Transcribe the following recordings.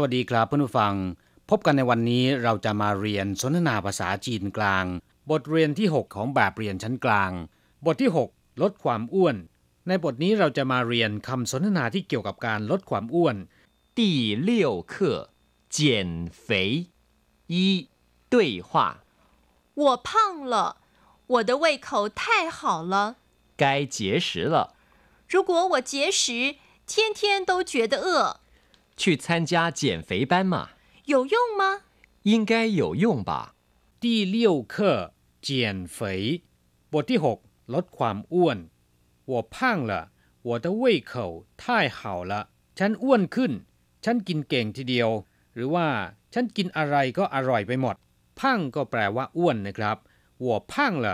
วัสดีครับเพื่อนผู้ฟัง พบกันในวันนี้เราจะมาเรียนสนทนาภาษาจีนกลาง บทเรียนที่ 6 ของแบบเรียนชั้นกลาง บทที่ 6 ลดความอ้วน ในบทนี้เราจะมาเรียนคำสนทนาที่เกี่ยวกับการลดความอ้วน第六课减肥一对话我胖了，我的胃口太好了。该节食了。如果我节食，天天都觉得饿。 去参加减肥班嘛？有用吗？应该有用吧。第六课减肥บทที่6ลดความอ้วน我胖了我的胃口太好了ฉันอ้วนขึ้น ฉันกินเก่งทีเดียว หรือว่าฉันกินอะไรก็อร่อยไปหมดพังก็แปลว่าอ้วนนะครับ我胖了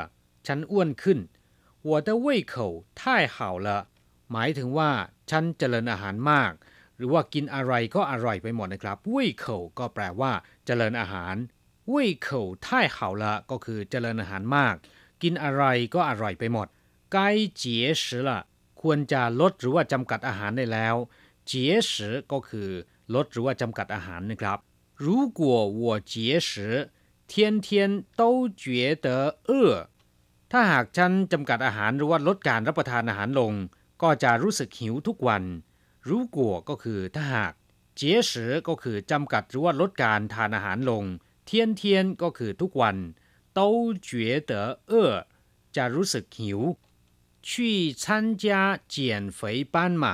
ฉันอ้วนขึ้น我的胃口太好了หมายถึงว่า ฉันเจริญอาหารมาก หรือว่ากินอะไรก็อร่อยไปหมดนะครับเว่ยเข่าก็แปลว่า เจริญอาหารเว่ยเข่าท่ายเข่าละก็คือเจริญอาหารมาก กินอะไรก็อร่อยไปหมด该节食了ควรจะลดหรือว่าจำกัดอาหารได้แล้ว节食ก็คือ ลดหรือว่าจำกัดอาหารนะครับ如果我节食天天都觉得饿ถ้าหากฉันจำกัดอาหารหรือว่าลดการรับประทานอาหารลง ก็จะรู้สึกหิวทุกวัน รู้กัวก็คือถ้าหากเจียสือก็คือจำกัดหรือว่าลดการทานอาหารลง เทียนเทียนก็คือทุกวัน都觉得饿จะรู้สึกหิว去参加减肥班嘛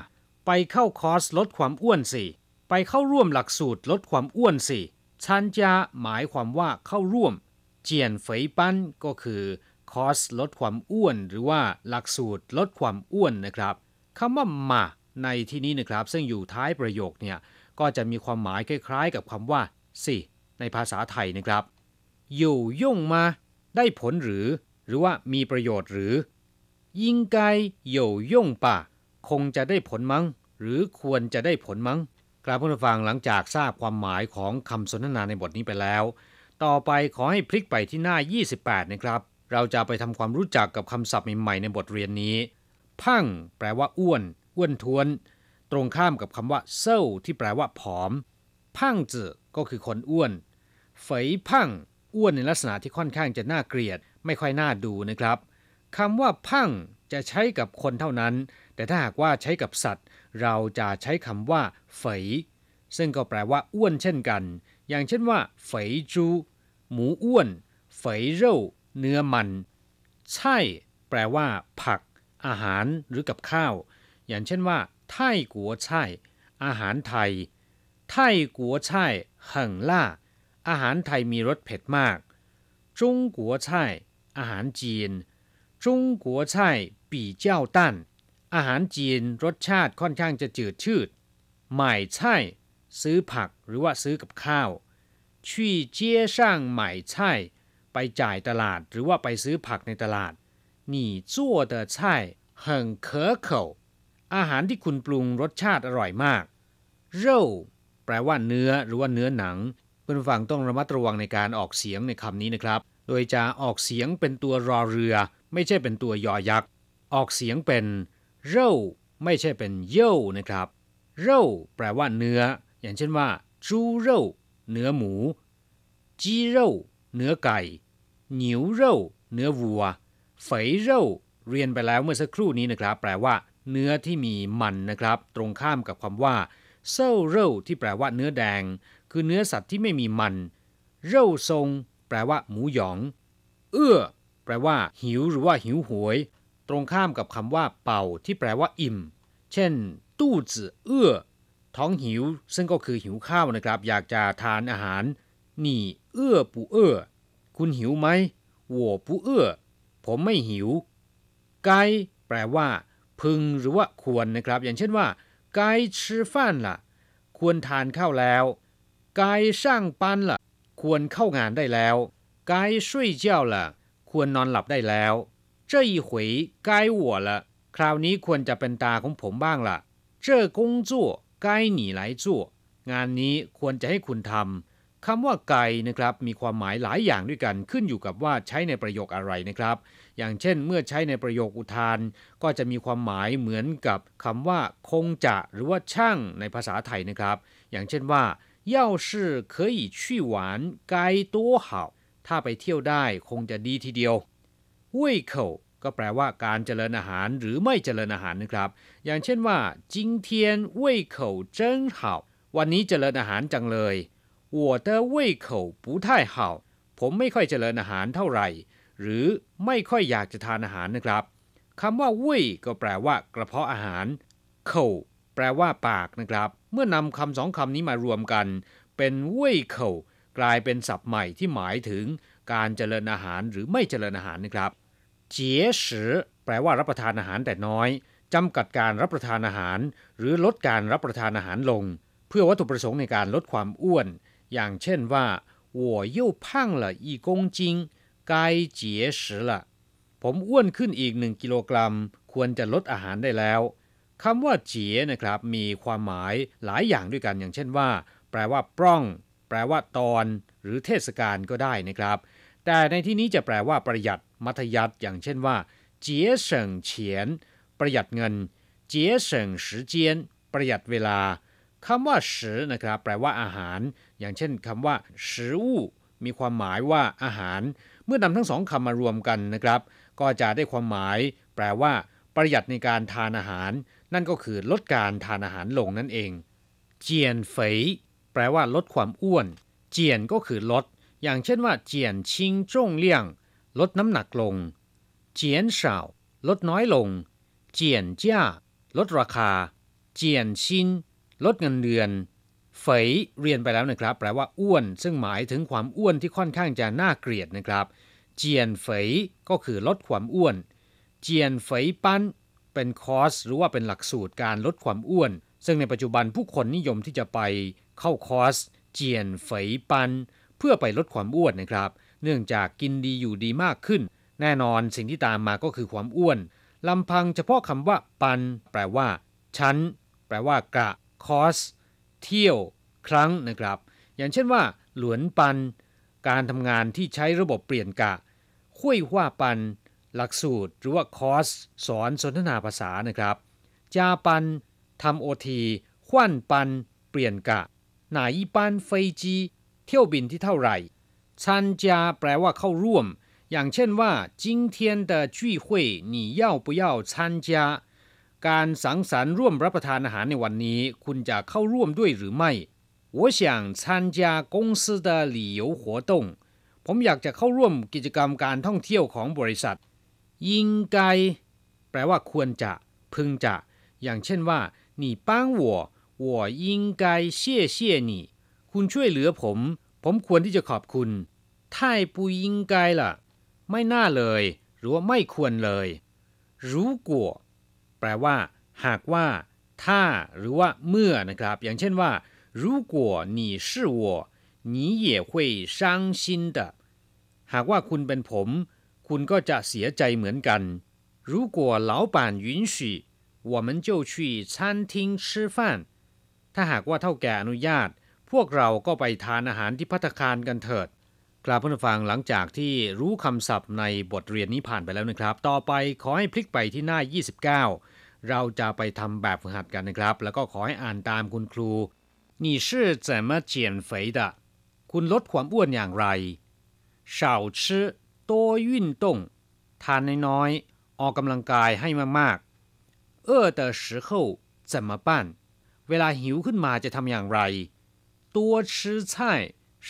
ไปเข้าคอร์สลดความอ้วนสิ ไปเข้าร่วมหลักสูตรลดความอ้วนสิชันจาหมายความว่าเข้าร่วม เจียนเฟยปั้นก็คือคอร์สลดความอ้วน หรือว่าหลักสูตรลดความอ้วนนะครับคำว่ามา ในที่นี้นะครับ ซึ่งอยู่ท้ายประโยคเนี่ยก็จะมีความหมายคล้ายๆ กับคำว่าสิในภาษาไทยนะครับ อยู่ย่งมาได้ผลหรือ หรือว่ามีประโยชน์หรือยิ่งไกอยู่ย่งป่ะคงจะได้ผลมั้ง หรือควรจะได้ผลมั้งกราบผู้ฟังหลังจากทราบความหมายของคำสนทนาในบทนี้ไปแล้ว ต่อไปขอให้พลิกไปที่หน้า 28 นะครับ เราจะไปทำความรู้จักกับคำศัพท์ใหม่ๆในบทเรียนนี้ พังแปลว่าอ้วน อ้วนท้วน ตรงข้ามกับคำว่าเซ้าที่แปลว่าผอมพังจือก็คือคนอ้วนเฟยพังอ้วนในลักษณะที่ค่อนข้างจะน่าเกลียด ไม่ค่อยน่าดูนะครับคำว่าพังจะใช้กับคนเท่านั้น แต่ถ้าหากว่าใช้กับสัตว์ เราจะใช้คำว่าเฟยซึ่งก็แปลว่าอ้วนเช่นกัน อย่างเช่นว่าเฟยจู หมูอ้วนเฟยเร่เนื้อมัน ใช่ แปลว่า ผัก อาหารหรือกับข้าว อย่างเช่นว่าไทยกัวช่อาหารไทยไทยกัวช่很辣อาหารไทยมีรสเผ็ดมากจงกัวช่อาหารจีนจงกัวช่比较淡อาหารจีนรสชาติค่อนข้างจะจืดชืดหม่ใช่ซื้อผักหรือว่าซื้อกับข้าว去街上买菜ไปจ่ายตลาดหรือว่าไปซื้อผักในตลาด你做的菜很可口 อาหารที่คุณปรุงรสชาติอร่อยมาก เร่แปลว่าเนื้อหรือว่าเนื้อหนังเพื่อนฟังต้องระมัดระวังในการออกเสียงในคำนี้นะครับ โดยจะออกเสียงเป็นตัวรอเรือ ไม่ใช่เป็นตัวยอยักษ์ ออกเสียงเป็นเร่ไม่ใช่เป็นเย่นะครับ เร่แปลว่าเนื้อ อย่างเช่นว่าจูเร่เนื้อหมู จีเร่เนื้อไก่หนิวเร่เนื้อวัวเฟยเร่เรียนไปแล้วเมื่อสักครู่นี้นะครับ แปลว่า เนื้อที่มีมันนะครับ ตรงข้ามกับคำว่าเซลเรที่แปลว่าเนื้อแดง คือเนื้อสัตว์ที่ไม่มีมันเร่าทรง แปลว่า หมูหยอง เอื้อ แปลว่า หิวหรือว่าหิวหวย ตรงข้ามกับคำว่า เป่า ที่แปลว่า อิ่ม เช่น ตู้จื่อเอื้อ ท้องหิว ซึ่งก็คือหิวข้าวนะครับ อยากจะทานอาหาร นี่ เอื้อปูเอื้อ คุณหิวไหมหัวปูเอื้อ ผมไม่หิว ไกแปลว่า พึงหรือว่าควรนะครับ อย่างเช่นว่า该吃饭了ควรทานข้าวแล้ว该上班了ควรเข้างานได้แล้ว该睡觉了ควรนอนหลับได้แล้ว这一回该我了คราวนี้ควรจะเป็นตาของผมบ้างละ่ะ这工作该你来做งานนี้ควรจะให้คุณทำ คำว่าไกนะครับมีความหมายหลายอย่างด้วยกันขึ้นอยู่กับว่าใช้ในประโยคอะไรนะครับอย่างเช่นเมื่อใช้ในประโยคอุทาน ก็จะมีความหมายเหมือนกับคำว่า คงจะหรือว่าช่างในภาษาไทยนะครับ อย่างเช่นว่า 要是可以去玩该多好ถ้าไปเที่ยวได้คงจะดีทีเดียว胃口ก็แปลว่าการเจริญอาหารหรือไม่เจริญอาหารนะครับ อย่างเช่นว่า今天胃口真好วันนี้เจริญอาหารจังเลย 我的胃口不太好ผมไม่ค่อยเจริญอาหารเท่าไหร่ หรือไม่ค่อยอยากจะทานอาหารนะครับคำว่าเว่ยก็แปลว่า กระเพาะอาหารเข่าแปลว่าปากนะครับ เมื่อนำคำสองคำนี้มารวมกัน เป็นเว่ยเข่ากลายเป็นศัพท์ใหม่ที่หมายถึงการเจริญอาหารหรือไม่เจริญอาหารนะครับเจี๋ยสือแปลว่ารับประทานอาหารแต่น้อยจำกัดการรับประทานอาหาร หรือลดการรับประทานอาหารลง เพื่อวัตถุประสงค์ในการลดความอ้วน อย่างเช่นว่า我又胖了一公斤该节食了ผมอ้วนขึ้นอีกหนึ่งกิโลกรัม ควรจะลดอาหารได้แล้วคำว่าเจียนะครับ มีความหมายหลายอย่างด้วยกัน อย่างเช่นว่า แปลว่าปล้อง แปลว่าตอน หรือเทศกาลก็ได้นะครับ แต่ในที่นี้จะแปลว่าประหยัด มัธยัติอย่างเช่นว่าเจียเฉิงเฉียน ประหยัดเงินเจียเฉิง时间ประหยัดเวลา คำว่าสือนะครับ แปลว่าอาหาร อย่างเช่นคำว่าสือูมีความหมายว่าอาหาร เมื่อนำทั้งสองคำมารวมกันนะครับ ก็จะได้ความหมาย แปลว่า ประหยัดในการทานอาหาร นั่นก็คือลดการทานอาหารลงนั่นเอง เจียนเฟยแปลว่าลดความอ้วน เจียนก็คือลด อย่างเช่นว่า เจียนชิงจงเลี่ยง ลดน้ำหนักลง เจียนเฉาลดน้อยลง เจียนจ้าลดราคา เจียนชิน ลดเงินเดือนเฟยเรียนไปแล้วนะครับ แปลว่าอ้วน ซึ่งหมายถึงความอ้วนที่ค่อนข้างจะน่าเกลียดนะครับ เจียนเฟยก็คือลดความอ้วน เจียนเฟยปั้นเป็นคอร์สหรือว่าเป็นหลักสูตรการลดความอ้วน ซึ่งในปัจจุบันผู้คนนิยมที่จะไปเข้าคอร์สเจียนเฟยปัน เพื่อไปลดความอ้วนนะครับ เนื่องจากกินดีอยู่ดีมากขึ้น แน่นอนสิ่งที่ตามมาก็คือความอ้วนลำพังเฉพาะคำว่าปัน แปลว่า ชั้น แปลว่ากะ คอร์สเที่ยว ครั้งนะครับ อย่างเช่นว่า หลวนปัน การทำงานที่ใช้ระบบเปลี่ยนกะคุยว่าปัน หลักสูตร หรือว่าคอร์สสอนสนทนาภาษานะครับ จาปันทำโอทีขวัญปัน เปลี่ยนกะหนาอีปันเฟจีเที่ยวบินที่เท่าไหร่ชันจาแปลว่าเข้าร่วม อย่างเช่นว่า今天的聚会你要不要参加 การสังสรรค์ร่วมรับประทานอาหารในวันนี้ คุณจะเข้าร่วมด้วยหรือไม่我想参加公司的旅游活动ผมอยากจะเข้าร่วมกิจกรรมการท่องเที่ยวของบริษัท应该แปลว่าควรจะ พึงจะ อย่างเช่นว่า你帮我我应该谢谢你คุณช่วยเหลือผม ผมควรที่จะขอบคุณ太不应该了ไม่น่าเลย หรือว่าไม่ควรเลย如果 แปลว่า หากว่า ถ้า หรือว่า เมื่อนะครับ อย่างเช่นว่า如果你是我你也会伤心的หากว่าคุณเป็นผม คุณก็จะเสียใจเหมือนกัน如果老板允许我们就去餐厅吃饭ถ้าหากว่าเท่าแก่อนุญาต พวกเราก็ไปทานอาหารที่พัตคารกันเถิด กราบผู้ฟังหลังจากที่รู้คำศัพท์ในบทเรียนนี้ผ่านไปแล้วนะครับ ต่อไปขอให้พลิกไปที่หน้า 29 เราจะไปทำแบบฝึกหัดกันนะครับ แล้วก็ขอให้อ่านตามคุณครู你是怎么减肥的คุณลดความอ้วนอย่างไร少吃多运动ทานน้อยๆออกกำลังกายให้มากๆ饿的时候怎么办เวลาหิวขึ้นมาจะทำอย่างไร多吃菜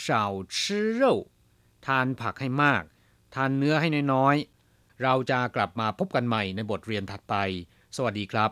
少吃肉ทานผักให้มาก ทานเนื้อให้น้อยๆ เราจะกลับมาพบกันใหม่ในบทเรียนถัดไป สวัสดีครับ